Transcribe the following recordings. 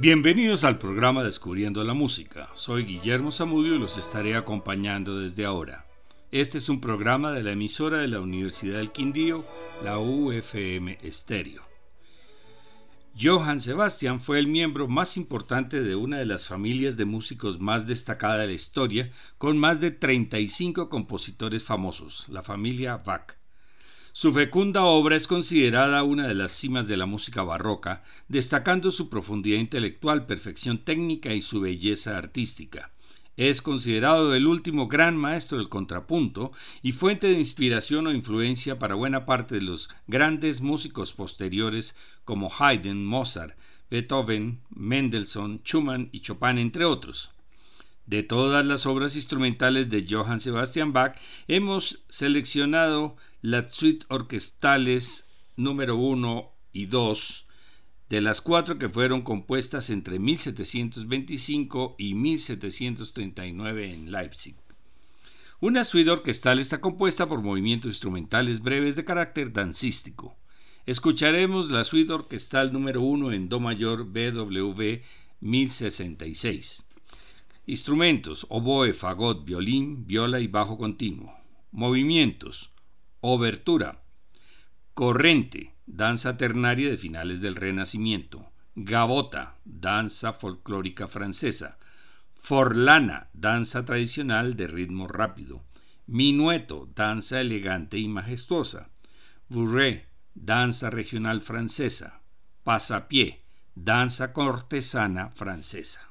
Bienvenidos al programa Descubriendo la Música. Soy Guillermo Zamudio y los estaré acompañando desde ahora. Este es un programa de la emisora de la Universidad del Quindío, la UFM Estéreo. Johann Sebastian fue el miembro más importante de una de las familias de músicos más destacada de la historia, con más de 35 compositores famosos, la familia Bach. Su fecunda obra es considerada una de las cimas de la música barroca, destacando su profundidad intelectual, perfección técnica y su belleza artística. Es considerado el último gran maestro del contrapunto y fuente de inspiración o influencia para buena parte de los grandes músicos posteriores como Haydn, Mozart, Beethoven, Mendelssohn, Schumann y Chopin, entre otros. De todas las obras instrumentales de Johann Sebastian Bach, hemos seleccionado las suites orquestales número 1 y 2, de las cuatro que fueron compuestas entre 1725 y 1739 en Leipzig. Una suite orquestal está compuesta por movimientos instrumentales breves de carácter dancístico. Escucharemos la suite orquestal número 1 en Do mayor BWV 1066. Instrumentos: oboe, fagot, violín, viola y bajo continuo. Movimientos: obertura, corrente, danza ternaria de finales del Renacimiento, gavota, danza folclórica francesa, forlana, danza tradicional de ritmo rápido, minueto, danza elegante y majestuosa, bourrée, danza regional francesa, pasapié, danza cortesana francesa.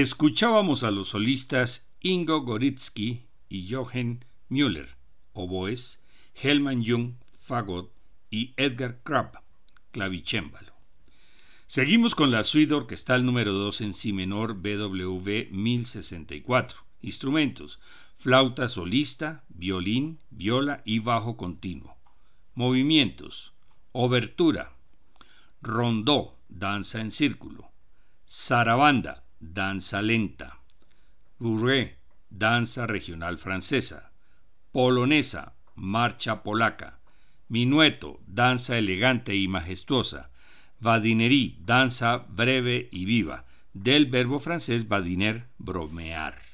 Escuchábamos a los solistas Ingo Goritsky y Jochen Müller, oboes, Helman Jung, fagot y Edgar Krapp, clavicémbalo. Seguimos con la suite orquestal número 2 en si menor BWV 1064. Instrumentos: flauta solista, violín, viola y bajo continuo. Movimientos: obertura, rondó, danza en círculo, zarabanda, danza lenta, bourrée, danza regional francesa, polonesa, marcha polaca, minueto, danza elegante y majestuosa, Vadinerie, danza breve y viva, del verbo francés badiner, bromear.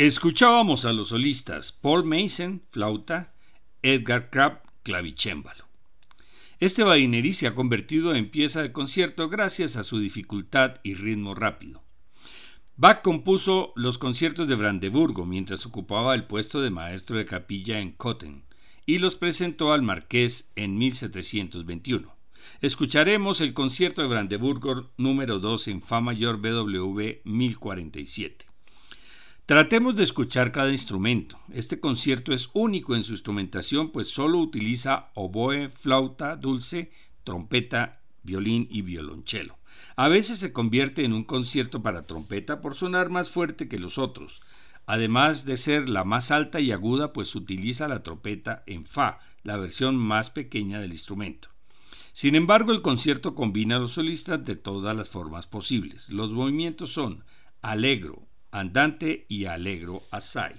Escuchábamos a los solistas Paul Mason, flauta, Edgar Crabb, clavicémbalo. Este bainerí se ha convertido en pieza de concierto gracias a su dificultad y ritmo rápido. Bach compuso los conciertos de Brandeburgo mientras ocupaba el puesto de maestro de capilla en Cotten y los presentó al marqués en 1721. Escucharemos el concierto de Brandeburgo número 2 en Fa mayor BWV 1047. Tratemos de escuchar cada instrumento. Este concierto es único en su instrumentación, pues solo utiliza oboe, flauta dulce, trompeta, violín y violonchelo. A veces se convierte en un concierto para trompeta por sonar más fuerte que los otros, además de ser la más alta y aguda, pues utiliza la trompeta en fa, la versión más pequeña del instrumento. Sin embargo, el concierto combina a los solistas de todas las formas posibles. Los movimientos son alegro, andante y alegro assai.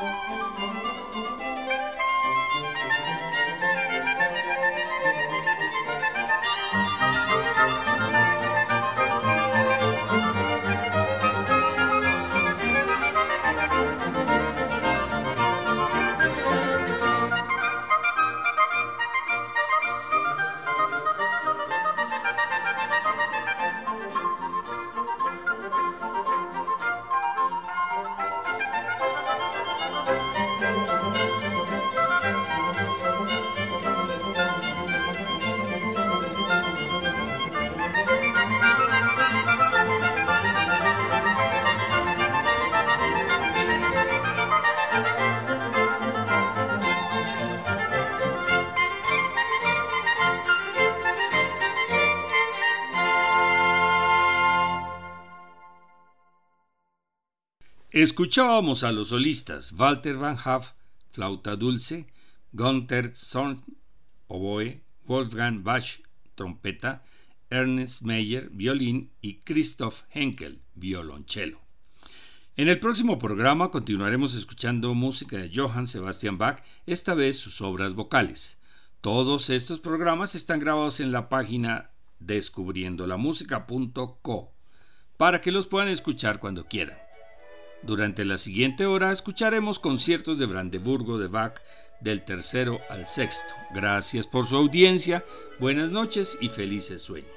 Música Escuchábamos a los solistas Walter Van Haff, flauta dulce, Gunther Zorn, oboe, Wolfgang Bach, trompeta, Ernest Meyer, violín y Christoph Henkel, violonchelo. En el próximo programa continuaremos escuchando música de Johann Sebastian Bach, esta vez sus obras vocales. Todos estos programas están grabados en la página descubriendolamusica.co para que los puedan escuchar cuando quieran. Durante la siguiente hora escucharemos conciertos de Brandeburgo de Bach del tercero al sexto. Gracias por su audiencia, buenas noches y felices sueños.